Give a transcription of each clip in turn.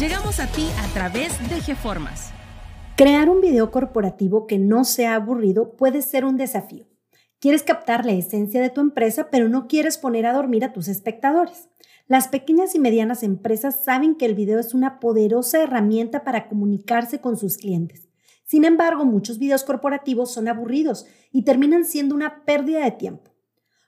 Llegamos a ti a través de GeFormas. Crear un video corporativo que no sea aburrido puede ser un desafío. Quieres captar la esencia de tu empresa, pero no quieres poner a dormir a tus espectadores. Las pequeñas y medianas empresas saben que el video es una poderosa herramienta para comunicarse con sus clientes. Sin embargo, muchos videos corporativos son aburridos y terminan siendo una pérdida de tiempo.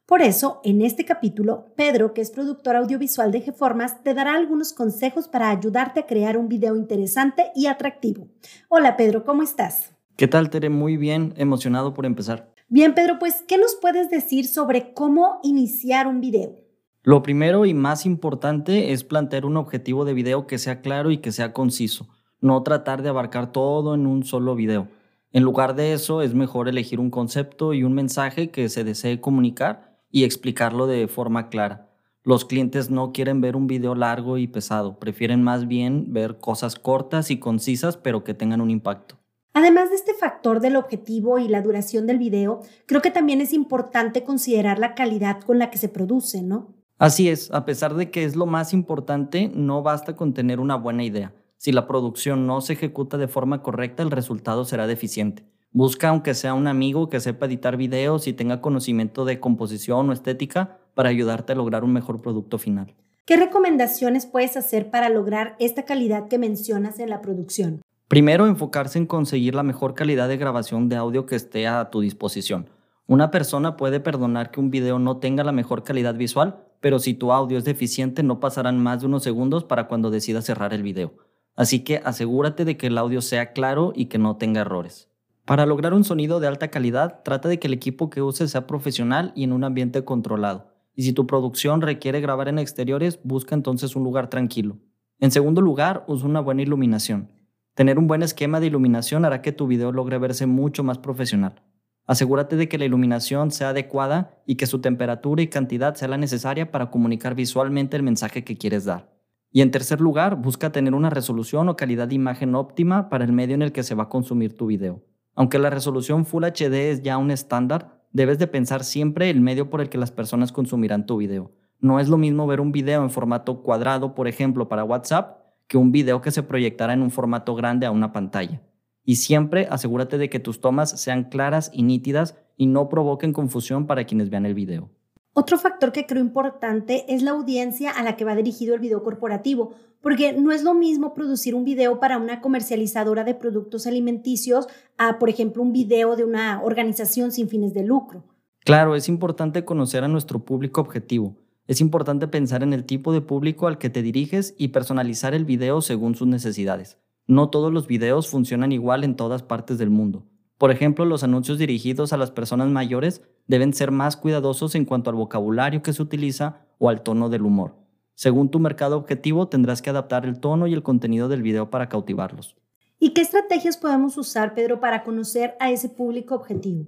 Por eso, en este capítulo, Pedro, que es productor audiovisual de GeFormas, te dará algunos consejos para ayudarte a crear un video interesante y atractivo. Hola Pedro, ¿cómo estás? ¿Qué tal, Tere? Muy bien, emocionado por empezar. Bien, Pedro, pues, ¿qué nos puedes decir sobre cómo iniciar un video? Lo primero y más importante es plantear un objetivo de video que sea claro y que sea conciso, no tratar de abarcar todo en un solo video. En lugar de eso, es mejor elegir un concepto y un mensaje que se desee comunicar y explicarlo de forma clara. Los clientes no quieren ver un video largo y pesado, prefieren más bien ver cosas cortas y concisas pero que tengan un impacto. Además de este factor del objetivo y la duración del video, creo que también es importante considerar la calidad con la que se produce, ¿no? Así es, a pesar de que es lo más importante, no basta con tener una buena idea. Si la producción no se ejecuta de forma correcta, el resultado será deficiente. Busca aunque sea un amigo que sepa editar videos y tenga conocimiento de composición o estética para ayudarte a lograr un mejor producto final. ¿Qué recomendaciones puedes hacer para lograr esta calidad que mencionas en la producción? Primero, enfocarse en conseguir la mejor calidad de grabación de audio que esté a tu disposición. Una persona puede perdonar que un video no tenga la mejor calidad visual, pero si tu audio es deficiente no pasarán más de unos segundos para cuando decidas cerrar el video. Así que asegúrate de que el audio sea claro y que no tenga errores. Para lograr un sonido de alta calidad, trata de que el equipo que uses sea profesional y en un ambiente controlado. Y si tu producción requiere grabar en exteriores, busca entonces un lugar tranquilo. En segundo lugar, usa una buena iluminación. Tener un buen esquema de iluminación hará que tu video logre verse mucho más profesional. Asegúrate de que la iluminación sea adecuada y que su temperatura y cantidad sea la necesaria para comunicar visualmente el mensaje que quieres dar. Y en tercer lugar, busca tener una resolución o calidad de imagen óptima para el medio en el que se va a consumir tu video. Aunque la resolución Full HD es ya un estándar, debes de pensar siempre el medio por el que las personas consumirán tu video. No es lo mismo ver un video en formato cuadrado, por ejemplo, para WhatsApp, que un video que se proyectara en un formato grande a una pantalla. Y siempre asegúrate de que tus tomas sean claras y nítidas y no provoquen confusión para quienes vean el video. Otro factor que creo importante es la audiencia a la que va dirigido el video corporativo, porque no es lo mismo producir un video para una comercializadora de productos alimenticios a, por ejemplo, un video de una organización sin fines de lucro. Claro, es importante conocer a nuestro público objetivo es importante pensar en el tipo de público al que te diriges y personalizar el video según sus necesidades. No todos los videos funcionan igual en todas partes del mundo. Por ejemplo, los anuncios dirigidos a las personas mayores deben ser más cuidadosos en cuanto al vocabulario que se utiliza o al tono del humor. Según tu mercado objetivo, tendrás que adaptar el tono y el contenido del video para cautivarlos. ¿Y qué estrategias podemos usar, Pedro, para conocer a ese público objetivo?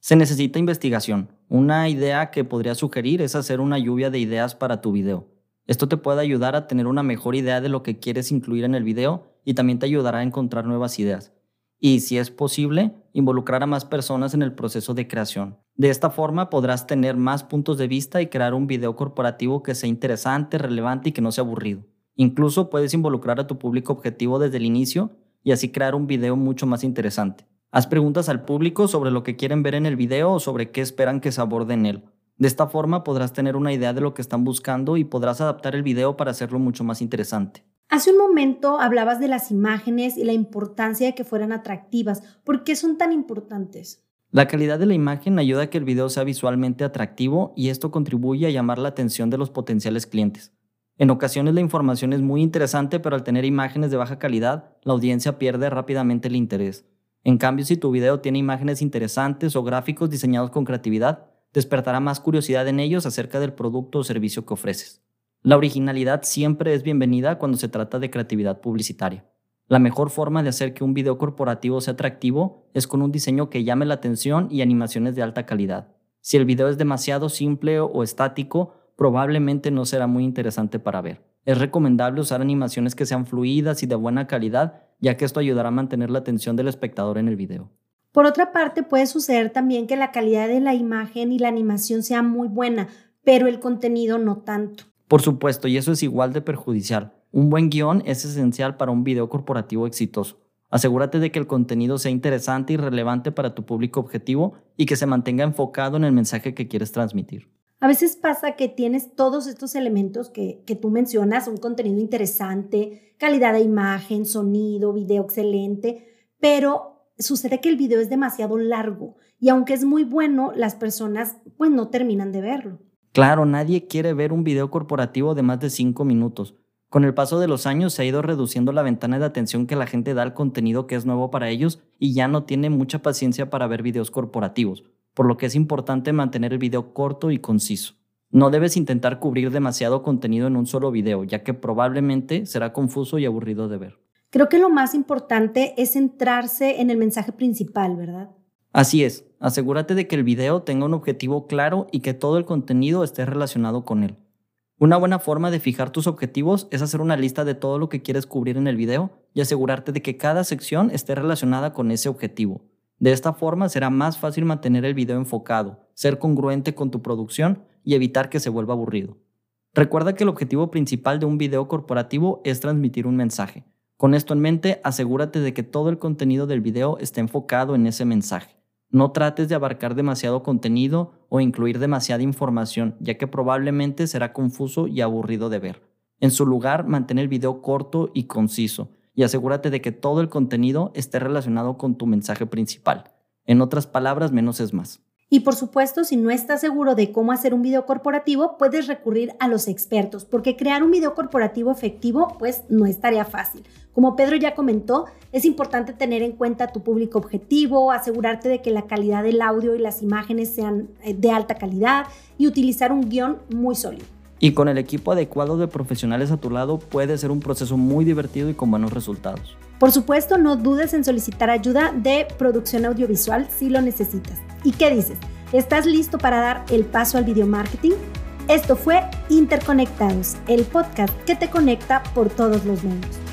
Se necesita investigación. Una idea que podría sugerir es hacer una lluvia de ideas para tu video. Esto te puede ayudar a tener una mejor idea de lo que quieres incluir en el video y también te ayudará a encontrar nuevas ideas. Y si es posible, involucrar a más personas en el proceso de creación. De esta forma podrás tener más puntos de vista y crear un video corporativo que sea interesante, relevante y que no sea aburrido. Incluso puedes involucrar a tu público objetivo desde el inicio y así crear un video mucho más interesante. Haz preguntas al público sobre lo que quieren ver en el video o sobre qué esperan que se aborde en él. De esta forma podrás tener una idea de lo que están buscando y podrás adaptar el video para hacerlo mucho más interesante. Hace un momento hablabas de las imágenes y la importancia de que fueran atractivas. ¿Por qué son tan importantes? La calidad de la imagen ayuda a que el video sea visualmente atractivo y esto contribuye a llamar la atención de los potenciales clientes. En ocasiones la información es muy interesante, pero al tener imágenes de baja calidad, la audiencia pierde rápidamente el interés. En cambio, si tu video tiene imágenes interesantes o gráficos diseñados con creatividad, despertará más curiosidad en ellos acerca del producto o servicio que ofreces. La originalidad siempre es bienvenida cuando se trata de creatividad publicitaria. La mejor forma de hacer que un video corporativo sea atractivo es con un diseño que llame la atención y animaciones de alta calidad. Si el video es demasiado simple o estático, probablemente no será muy interesante para ver. Es recomendable usar animaciones que sean fluidas y de buena calidad, ya que esto ayudará a mantener la atención del espectador en el video. Por otra parte, puede suceder también que la calidad de la imagen y la animación sea muy buena, pero el contenido no tanto. Por supuesto, y eso es igual de perjudicial. Un buen guion es esencial para un video corporativo exitoso. Asegúrate de que el contenido sea interesante y relevante para tu público objetivo y que se mantenga enfocado en el mensaje que quieres transmitir. A veces pasa que tienes todos estos elementos que, que, tú mencionas, un contenido interesante, calidad de imagen, sonido, video excelente, pero sucede que el video es demasiado largo y aunque es muy bueno, las personas pues no terminan de verlo. Claro, nadie quiere ver un video corporativo de más de 5 minutos. Con el paso de los años se ha ido reduciendo la ventana de atención que la gente da al contenido que es nuevo para ellos y ya no tiene mucha paciencia para ver videos corporativos, por lo que es importante mantener el video corto y conciso. No debes intentar cubrir demasiado contenido en un solo video, ya que probablemente será confuso y aburrido de ver. Creo que lo más importante es centrarse en el mensaje principal, ¿verdad? Así es, asegúrate de que el video tenga un objetivo claro y que todo el contenido esté relacionado con él. Una buena forma de fijar tus objetivos es hacer una lista de todo lo que quieres cubrir en el video y asegurarte de que cada sección esté relacionada con ese objetivo. De esta forma será más fácil mantener el video enfocado, ser congruente con tu producción y evitar que se vuelva aburrido. Recuerda que el objetivo principal de un video corporativo es transmitir un mensaje. Con esto en mente, asegúrate de que todo el contenido del video esté enfocado en ese mensaje. No trates de abarcar demasiado contenido o incluir demasiada información, ya que probablemente será confuso y aburrido de ver. En su lugar, mantén el video corto y conciso y asegúrate de que todo el contenido esté relacionado con tu mensaje principal. En otras palabras, menos es más. Y por supuesto, si no estás seguro de cómo hacer un video corporativo, puedes recurrir a los expertos, porque crear un video corporativo efectivo pues no es tarea fácil. Como Pedro ya comentó, es importante tener en cuenta tu público objetivo, asegurarte de que la calidad del audio y las imágenes sean eh, de alta calidad y utilizar un guion muy sólido. Y con el equipo adecuado de profesionales a tu lado puede ser un proceso muy divertido y con buenos resultados. Por supuesto, no dudes en solicitar ayuda de producción audiovisual si lo necesitas. ¿Y qué dices? ¿Estás listo para dar el paso al video marketing? Esto fue Interconectados, el podcast que te conecta por todos los medios.